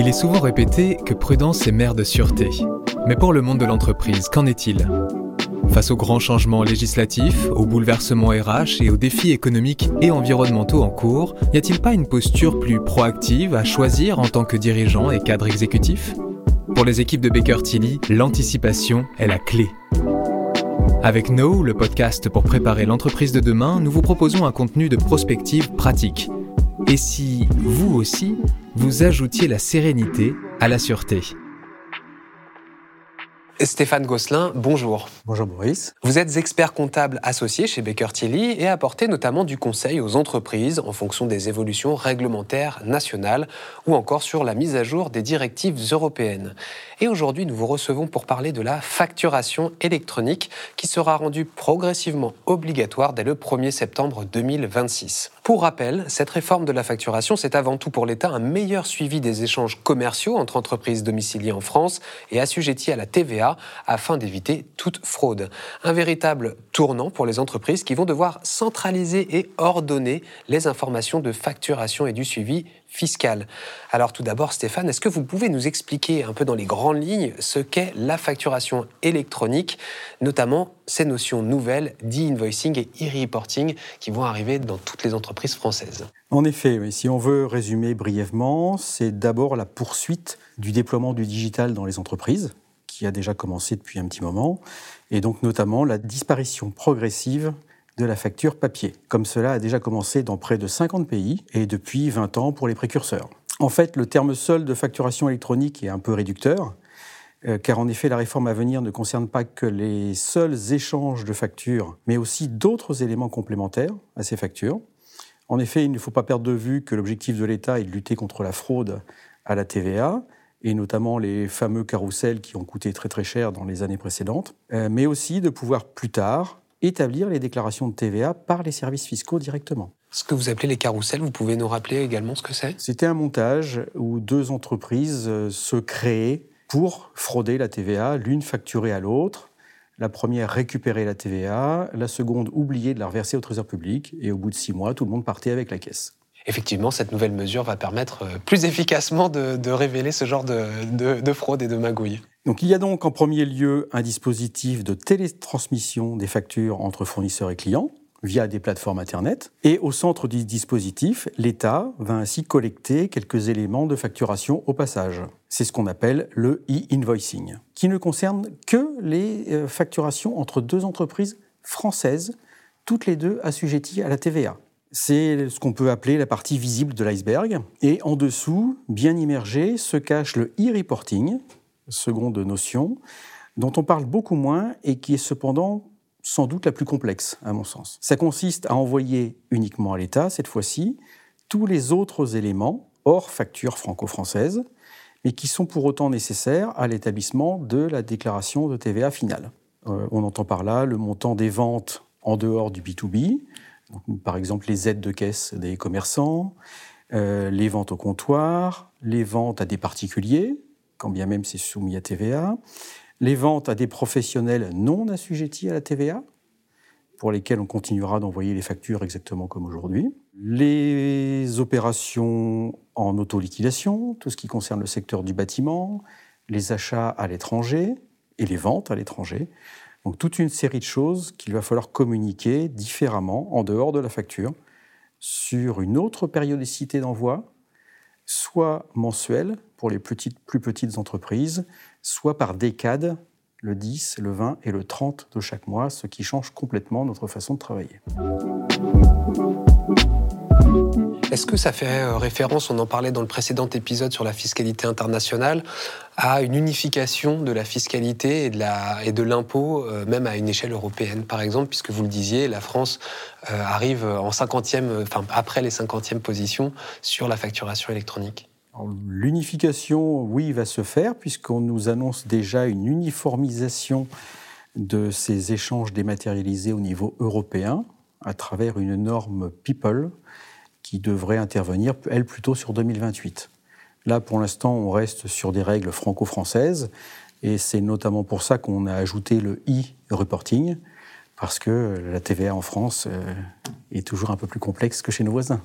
Il est souvent répété que prudence est mère de sûreté. Mais pour le monde de l'entreprise, qu'en est-il? Face aux grands changements législatifs, aux bouleversements RH et aux défis économiques et environnementaux en cours, n'y a-t-il pas une posture plus proactive à choisir en tant que dirigeant et cadre exécutif? Pour les équipes de Baker Tilly, l'anticipation est la clé. Avec No, le podcast pour préparer l'entreprise de demain, nous vous proposons un contenu de prospective pratique. Et si, vous aussi, vous ajoutiez la sérénité à la sûreté Stéphane Gosselin, bonjour. Bonjour Boris. Vous êtes expert comptable associé chez Baker Tilly et apportez notamment du conseil aux entreprises en fonction des évolutions réglementaires nationales ou encore sur la mise à jour des directives européennes. Et aujourd'hui, nous vous recevons pour parler de la facturation électronique qui sera rendue progressivement obligatoire dès le 1er septembre 2026. Pour rappel, cette réforme de la facturation, c'est avant tout pour l'État un meilleur suivi des échanges commerciaux entre entreprises domiciliées en France et assujetties à la TVA afin d'éviter toute fraude. Un véritable tournant pour les entreprises qui vont devoir centraliser et ordonner les informations de facturation et du suivi fiscal. Alors tout d'abord, Stéphane, est-ce que vous pouvez nous expliquer un peu dans les grandes lignes ce qu'est la facturation électronique, notamment ces notions nouvelles d'e-invoicing et e-reporting qui vont arriver dans toutes les entreprises françaises? En effet, si on veut résumer brièvement, c'est d'abord la poursuite du déploiement du digital dans les entreprises, qui a déjà commencé depuis un petit moment, et donc notamment la disparition progressive de la facture papier, comme cela a déjà commencé dans près de 50 pays et depuis 20 ans pour les précurseurs. En fait, le terme seul de facturation électronique est un peu réducteur, euh, car en effet, la réforme à venir ne concerne pas que les seuls échanges de factures, mais aussi d'autres éléments complémentaires à ces factures. En effet, il ne faut pas perdre de vue que l'objectif de l'État est de lutter contre la fraude à la TVA, et notamment les fameux carousels qui ont coûté très très cher dans les années précédentes, euh, mais aussi de pouvoir plus tard établir les déclarations de TVA par les services fiscaux directement. Ce que vous appelez les carousels, vous pouvez nous rappeler également ce que c'est? C'était un montage où deux entreprises euh, se créaient pour frauder la TVA, l'une facturée à l'autre. La première récupérait la TVA, la seconde oubliait de la reverser au Trésor public, et au bout de six mois, tout le monde partait avec la caisse. Effectivement, cette nouvelle mesure va permettre euh, plus efficacement de, révéler ce genre de, de fraude et de magouille. Donc il y a donc en premier lieu un dispositif de télétransmission des factures entre fournisseurs et clients via des plateformes Internet. Et au centre du dispositif, l'État va ainsi collecter quelques éléments de facturation au passage. C'est ce qu'on appelle le e-invoicing, qui ne concerne que les euh, facturations entre deux entreprises françaises, toutes les deux assujetties à la TVA. C'est ce qu'on peut appeler la partie visible de l'iceberg. Et en dessous, bien immergé, se cache le e-reporting, seconde notion, dont on parle beaucoup moins et qui est cependant sans doute la plus complexe, à mon sens. Ça consiste à envoyer uniquement à l'État, cette fois-ci, tous les autres éléments, hors facture franco-française, mais qui sont pour autant nécessaires à l'établissement de la déclaration de TVA finale. Euh, on entend par là le montant des ventes en dehors du B2B, par exemple les aides de caisse des commerçants, euh, les ventes au comptoir, les ventes à des particuliers, quand bien même c'est soumis à TVA, les ventes à des professionnels non assujettis à la TVA, pour lesquels on continuera d'envoyer les factures exactement comme aujourd'hui, les opérations en auto-liquidation, tout ce qui concerne le secteur du bâtiment, les achats à l'étranger et les ventes à l'étranger. Donc toute une série de choses qu'il va falloir communiquer différemment en dehors de la facture sur une autre périodicité d'envoi, soit mensuelle pour les petites, plus petites entreprises, soit par décade, le 10, le 20 et le 30 de chaque mois, ce qui change complètement notre façon de travailler. Est-ce que ça fait euh, référence, on en parlait dans le précédent épisode sur la fiscalité internationale, à une unification de la fiscalité et de, l'impôt, euh, même à une échelle européenne, par exemple, puisque vous le disiez, la France euh, arrive en 50e, enfin après les 50e positions sur la facturation électronique? L'unification, oui, va se faire, puisqu'on nous annonce déjà une uniformisation de ces échanges dématérialisés au niveau européen à travers une norme People qui devrait intervenir, elle, plutôt sur 2028. Là, pour l'instant, on reste sur des règles franco-françaises, et c'est notamment pour ça qu'on a ajouté le e-reporting, parce que la TVA en France euh, est toujours un peu plus complexe que chez nos voisins.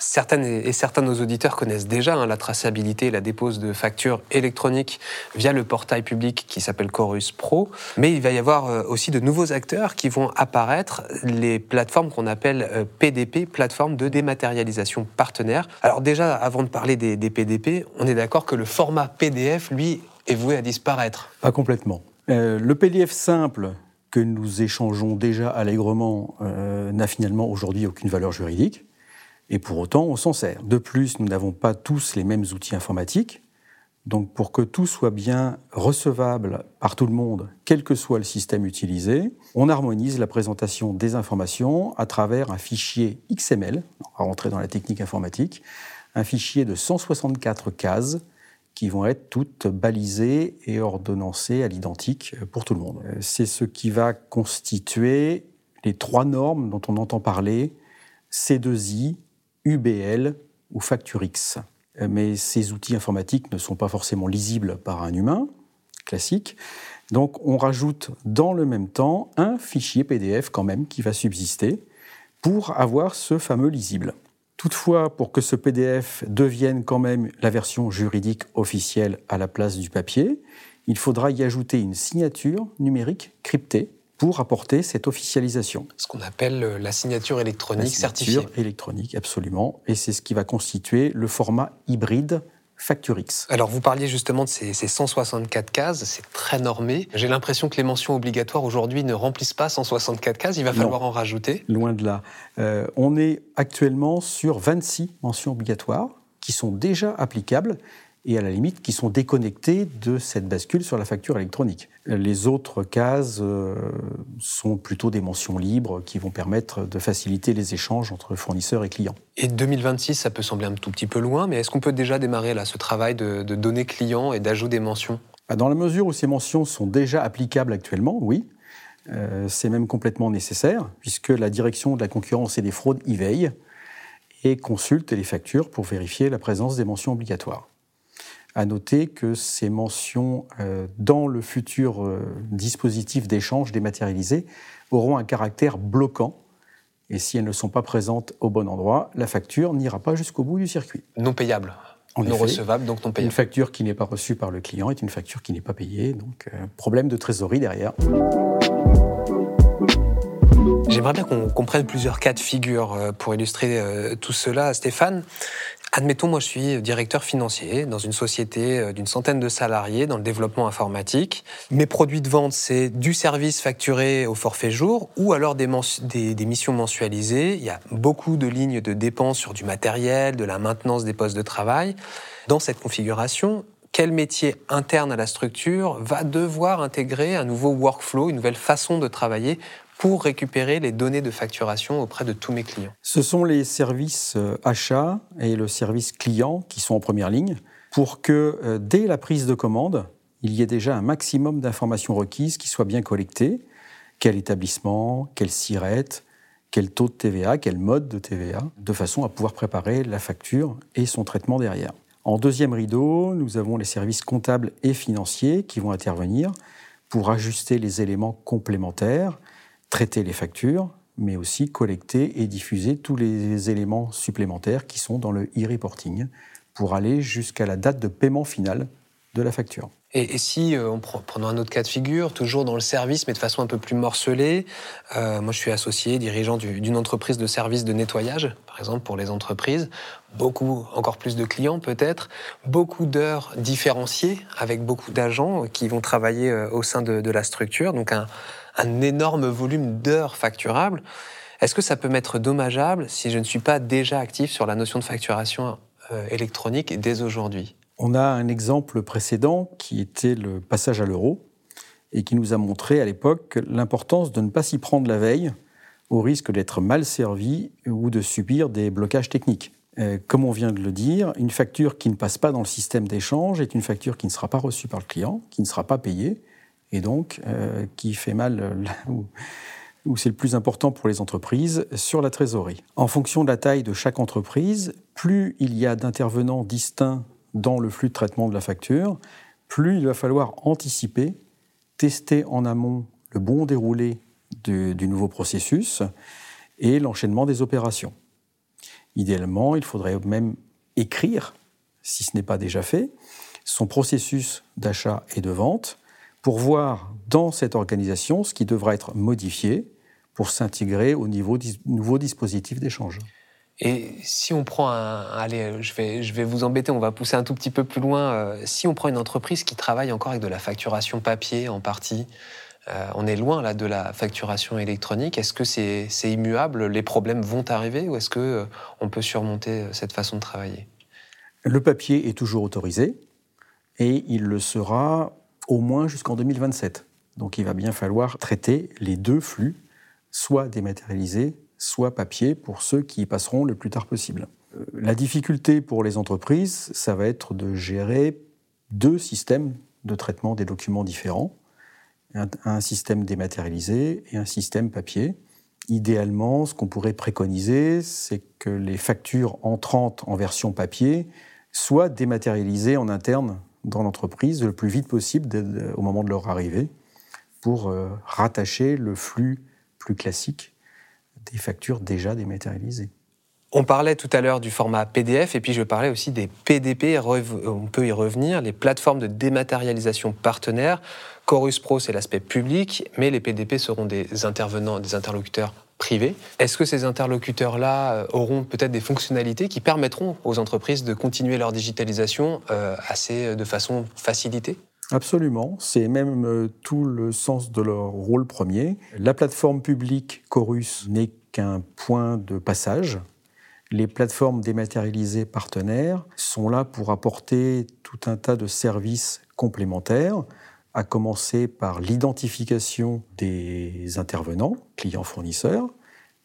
Certaines et certains de nos auditeurs connaissent déjà hein, la traçabilité et la dépose de factures électroniques via le portail public qui s'appelle Chorus Pro. Mais il va y avoir euh, aussi de nouveaux acteurs qui vont apparaître, les plateformes qu'on appelle PDP, euh, plateformes de dématérialisation partenaire. Alors déjà, avant de parler des, PDP, on est d'accord que le format PDF, lui, est voué à disparaître. Pas complètement. Euh, le PDF simple que nous échangeons déjà allègrement n'a finalement aujourd'hui aucune valeur juridique. Et pour autant, on s'en sert. De plus, nous n'avons pas tous les mêmes outils informatiques. Donc pour que tout soit bien recevable par tout le monde, quel que soit le système utilisé, on harmonise la présentation des informations à travers un fichier XML, on va rentrer dans la technique informatique, un fichier de 164 cases qui vont être toutes balisées et ordonnancées à l'identique pour tout le monde. C'est ce qui va constituer les trois normes dont on entend parler, C2I, UBL ou FactureX. Mais ces outils informatiques ne sont pas forcément lisibles par un humain classique. Donc on rajoute dans le même temps un fichier PDF quand même qui va subsister pour avoir ce fameux lisible. Toutefois, pour que ce PDF devienne quand même la version juridique officielle à la place du papier, il faudra y ajouter une signature numérique cryptée pour apporter cette officialisation. Ce qu'on appelle euh, la signature électronique la signature certifiée. électronique, absolument. Et c'est ce qui va constituer le format hybride FactureX. Alors vous parliez justement de ces, 164 cases, c'est très normé. J'ai l'impression que les mentions obligatoires aujourd'hui ne remplissent pas 164 cases, il va falloir en rajouter. Loin de là. Euh, on est actuellement sur 26 mentions obligatoires qui sont déjà applicables et à la limite qui sont déconnectés de cette bascule sur la facture électronique. Les autres cases euh, sont plutôt des mentions libres qui vont permettre de faciliter les échanges entre fournisseurs et clients. Et 2026, ça peut sembler un tout petit peu loin, mais est-ce qu'on peut déjà démarrer là ce travail de, données clients et d'ajout des mentions? Bah, Dans la mesure où ces mentions sont déjà applicables actuellement, oui. Euh, c'est même complètement nécessaire, puisque la direction de la concurrence et des fraudes y veille et consulte les factures pour vérifier la présence des mentions obligatoires. À noter que ces mentions euh, dans le futur euh, dispositif d'échange dématérialisé auront un caractère bloquant. Et si elles ne sont pas présentes au bon endroit, la facture n'ira pas jusqu'au bout du circuit. Non payable. non recevable, donc non payable. Une facture qui n'est pas reçue par le client est une facture qui n'est pas payée. Donc, euh, problème de trésorerie derrière. J'aimerais bien qu'on comprenne plusieurs cas de figure pour illustrer tout cela. Stéphane, Admettons, moi je suis directeur financier dans une société euh, d'une centaine de salariés dans le développement informatique. Mes produits de vente, c'est du service facturé au forfait jour ou alors des, des, missions mensualisées. Il y a beaucoup de lignes de dépenses sur du matériel, de la maintenance des postes de travail. Dans cette configuration, quel métier interne à la structure va devoir intégrer un nouveau workflow, une nouvelle façon de travailler pour récupérer les données de facturation auprès de tous mes clients Ce sont les services euh, achats et le service client qui sont en première ligne pour que euh, dès la prise de commande, il y ait déjà un maximum d'informations requises qui soient bien collectées. Quel établissement, quelle sirette, quel taux de TVA, quel mode de TVA, de façon à pouvoir préparer la facture et son traitement derrière. En deuxième rideau, nous avons les services comptables et financiers qui vont intervenir pour ajuster les éléments complémentaires traiter les factures, mais aussi collecter et diffuser tous les éléments supplémentaires qui sont dans le e-reporting pour aller jusqu'à la date de paiement final de la facture. Et, si, euh, en prenant un autre cas de figure, toujours dans le service, mais de façon un peu plus morcelée, euh, moi je suis associé, dirigeant d'une entreprise de services de nettoyage, par exemple pour les entreprises, beaucoup, encore plus de clients peut-être, beaucoup d'heures différenciées avec beaucoup d'agents qui vont travailler euh, au sein de, de la structure, donc un, un énorme volume d'heures facturables. Est-ce que ça peut m'être dommageable si je ne suis pas déjà actif sur la notion de facturation euh, électronique dès aujourd'hui? On a un exemple précédent qui était le passage à l'euro et qui nous a montré à l'époque l'importance de ne pas s'y prendre la veille au risque d'être mal servi ou de subir des blocages techniques. Euh, comme on vient de le dire, une facture qui ne passe pas dans le système d'échange est une facture qui ne sera pas reçue par le client, qui ne sera pas payée, et donc euh, qui fait mal euh, là où, c'est le plus important pour les entreprises, sur la trésorerie. En fonction de la taille de chaque entreprise, plus il y a d'intervenants distincts dans le flux de traitement de la facture, plus il va falloir anticiper, tester en amont le bon déroulé du nouveau processus et l'enchaînement des opérations. Idéalement, il faudrait même écrire, si ce n'est pas déjà fait, son processus d'achat et de vente pour voir dans cette organisation ce qui devra être modifié pour s'intégrer au niveau nouveau dispositif d'échange. Et si on prend un. Allez, je vais, je vais vous embêter, on va pousser un tout petit peu plus loin. Euh, si on prend une entreprise qui travaille encore avec de la facturation papier en partie, euh, on est loin là de la facturation électronique. Est-ce que c'est immuable Les problèmes vont arriver ou est-ce qu'on euh, on peut surmonter cette façon de travailler? Le papier est toujours autorisé et il le sera au moins jusqu'en 2027. Donc il va bien falloir traiter les deux flux, soit dématérialisés, soit papier, pour ceux qui y passeront le plus tard possible. Euh, la difficulté pour les entreprises, ça va être de gérer deux systèmes de traitement des documents différents, un, système dématérialisé et un système papier. Idéalement, ce qu'on pourrait préconiser, c'est que les factures entrantes en version papier soient dématérialisées en interne dans l'entreprise le plus vite possible au moment de leur arrivée pour euh, rattacher le flux plus classique des factures déjà dématérialisées. On parlait tout à l'heure du format PDF et puis je parlais aussi des PDP, on peut y revenir, les plateformes de dématérialisation partenaires. Chorus Pro, c'est l'aspect public, mais les PDP seront des intervenants, des interlocuteurs Est-ce que ces interlocuteurs-là euh, auront peut-être des fonctionnalités qui permettront aux entreprises de continuer leur digitalisation euh, assez euh, de façon facilitée? Absolument, c'est même tout le sens de leur rôle premier. La plateforme publique Chorus n'est qu'un point de passage. Les plateformes dématérialisées partenaires sont là pour apporter tout un tas de services complémentaires, à commencer par l'identification des intervenants, clients-fournisseurs,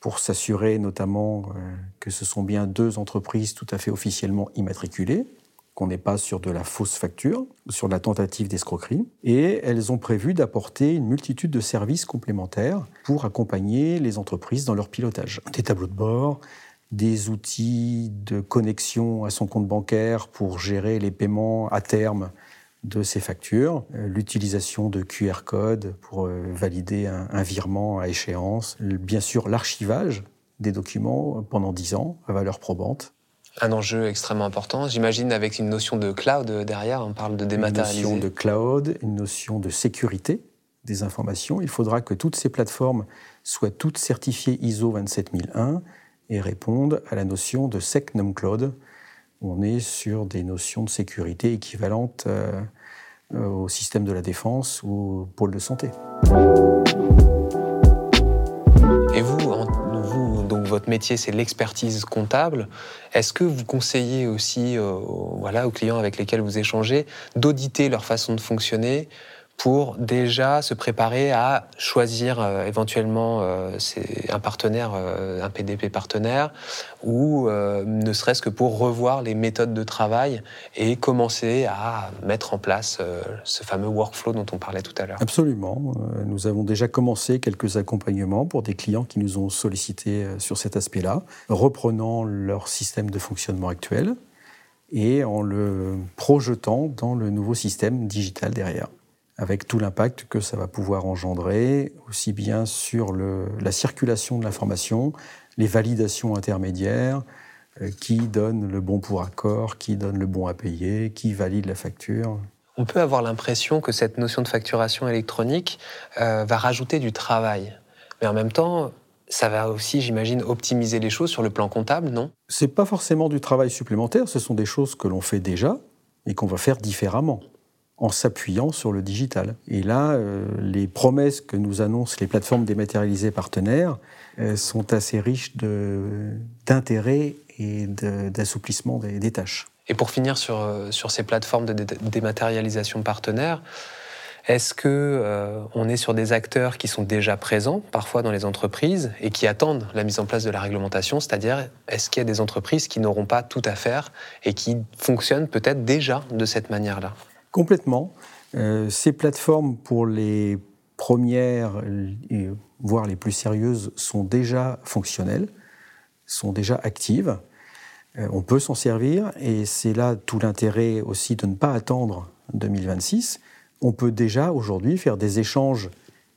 pour s'assurer notamment euh, que ce sont bien deux entreprises tout à fait officiellement immatriculées, qu'on n'est pas sur de la fausse facture sur de la tentative d'escroquerie. Et elles ont prévu d'apporter une multitude de services complémentaires pour accompagner les entreprises dans leur pilotage. Des tableaux de bord, des outils de connexion à son compte bancaire pour gérer les paiements à terme de ces factures, euh, l'utilisation de QR codes pour euh, valider un, virement à échéance, bien sûr l'archivage des documents pendant 10 ans à valeur probante. Un enjeu extrêmement important, j'imagine, avec une notion de cloud derrière, on parle de dématérialiser. Une notion de cloud, une notion de sécurité des informations. Il faudra que toutes ces plateformes soient toutes certifiées ISO 27001 et répondent à la notion de SecNumCloud, on est sur des notions de sécurité équivalentes euh, au système de la défense ou au pôle de santé. Et vous, vous donc votre métier, c'est l'expertise comptable. Est-ce que vous conseillez aussi euh, voilà, aux clients avec lesquels vous échangez d'auditer leur façon de fonctionner pour déjà se préparer à choisir euh, éventuellement euh, un partenaire, euh, un PDP partenaire, ou ne serait-ce que pour revoir les méthodes de travail et commencer à mettre en place ce fameux workflow dont on parlait tout à l'heure. Absolument. Nous avons déjà commencé quelques accompagnements pour des clients qui nous ont sollicité sur cet aspect-là, reprenant leur système de fonctionnement actuel et en le projetant dans le nouveau système digital derrière avec tout l'impact que ça va pouvoir engendrer, aussi bien sur la circulation de l'information, les validations intermédiaires, euh, qui donne le bon pour accord, qui donne le bon à payer, qui valide la facture. On peut avoir l'impression que cette notion de facturation électronique euh, va rajouter du travail. Mais en même temps, ça va aussi, j'imagine, optimiser les choses sur le plan comptable, non? C'est pas forcément du travail supplémentaire, ce sont des choses que l'on fait déjà et qu'on va faire différemment en s'appuyant sur le digital. Et là, euh, les promesses que nous annoncent les plateformes dématérialisées partenaires euh, sont assez riches d'intérêt et d'assouplissement des, tâches. Et pour finir sur, euh, ces plateformes de dématérialisation partenaires, est-ce que on est sur des acteurs qui sont déjà présents, parfois dans les entreprises, et qui attendent la mise en place de la réglementation C'est-à-dire, est-ce qu'il y a des entreprises qui n'auront pas tout à faire et qui fonctionnent peut-être déjà de cette manière-là? Complètement. Euh, ces plateformes, pour les premières, voire les plus sérieuses, sont déjà fonctionnelles, sont déjà actives. Euh, on peut s'en servir et c'est là tout l'intérêt aussi de ne pas attendre 2026. On peut déjà aujourd'hui faire des échanges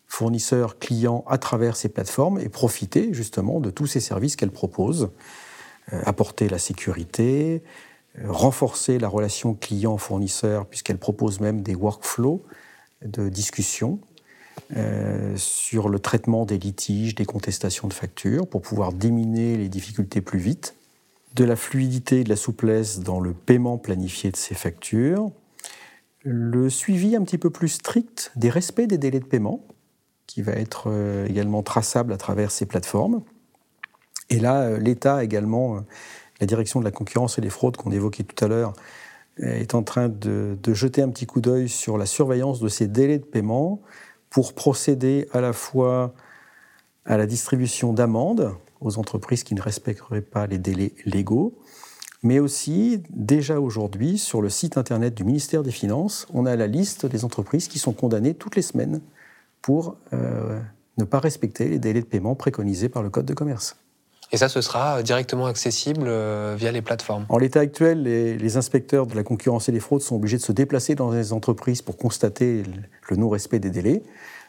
fournisseurs-clients à travers ces plateformes et profiter justement de tous ces services qu'elles proposent apporter la sécurité, renforcer la relation client-fournisseur, puisqu'elle propose même des workflows de discussion sur le traitement des litiges, des contestations de factures, pour pouvoir déminer les difficultés plus vite, de la fluidité et de la souplesse dans le paiement planifié de ces factures, le suivi un petit peu plus strict des respects des délais de paiement, qui va être euh, également traçable à travers ces plateformes. Et là, euh, l'État également, euh, la direction de la concurrence et des fraudes qu'on évoquait tout à l'heure, est en train de, jeter un petit coup d'œil sur la surveillance de ces délais de paiement pour procéder à la fois à la distribution d'amendes aux entreprises qui ne respecteraient pas les délais légaux, mais aussi déjà aujourd'hui sur le site internet du ministère des Finances, on a la liste des entreprises qui sont condamnées toutes les semaines pour euh, ne pas respecter les délais de paiement préconisés par le Code de commerce. Et ça, ce sera directement accessible euh, via les plateformes En l'état actuel, les, inspecteurs de la concurrence et des fraudes sont obligés de se déplacer dans les entreprises pour constater le non-respect des délais.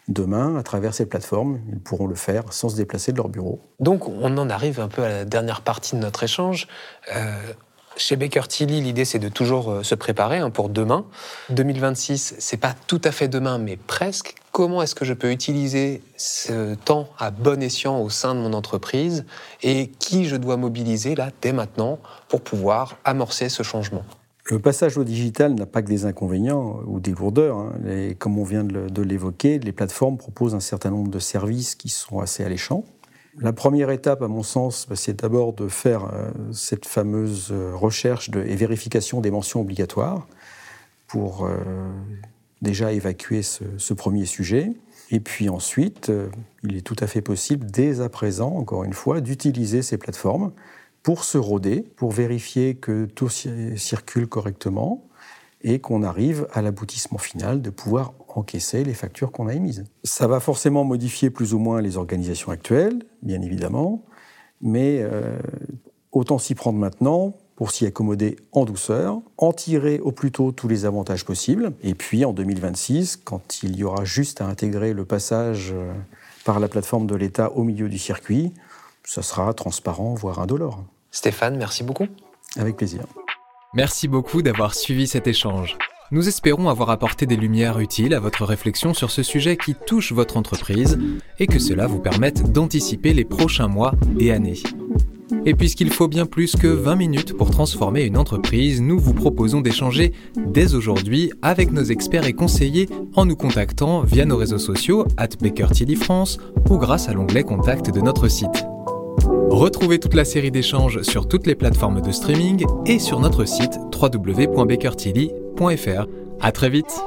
Demain, à travers ces plateformes, ils pourront le faire sans se déplacer de leur bureau. Donc, on en arrive un peu à la dernière partie de notre échange. Euh, chez Baker Tilly, l'idée c'est de toujours euh, se préparer hein, pour demain. 2026, c'est pas tout à fait demain, mais presque. Comment est-ce que je peux utiliser ce temps à bon escient au sein de mon entreprise et qui je dois mobiliser là dès maintenant pour pouvoir amorcer ce changement? Le passage au digital n'a pas que des inconvénients ou des lourdeurs. Hein. comme on vient de l'évoquer, les plateformes proposent un certain nombre de services qui sont assez alléchants. La première étape, à mon sens, bah, c'est d'abord de faire euh, cette fameuse euh, recherche et vérification des mentions obligatoires pour euh, déjà évacuer ce, premier sujet. Et puis ensuite, il est tout à fait possible, dès à présent, encore une fois, d'utiliser ces plateformes pour se rôder, pour vérifier que tout circule correctement et qu'on arrive à l'aboutissement final de pouvoir encaisser les factures qu'on a émises. Ça va forcément modifier plus ou moins les organisations actuelles, bien évidemment, mais euh, autant s'y prendre maintenant pour s'y accommoder en douceur, en tirer au plus tôt tous les avantages possibles, et puis en 2026, quand il y aura juste à intégrer le passage euh, par la plateforme de l'État au milieu du circuit, ça sera transparent, voire indolore. Stéphane, merci beaucoup. Avec plaisir. Merci beaucoup d'avoir suivi cet échange. Nous espérons avoir apporté des lumières utiles à votre réflexion sur ce sujet qui touche votre entreprise et que cela vous permette d'anticiper les prochains mois et années. Et puisqu'il faut bien plus que 20 minutes pour transformer une entreprise, nous vous proposons d'échanger dès aujourd'hui avec nos experts et conseillers en nous contactant via nos réseaux sociaux at France ou grâce à l'onglet Contact de notre site. Retrouvez toute la série d'échanges sur toutes les plateformes de streaming et sur notre site www.bakertilly.fr. À très vite!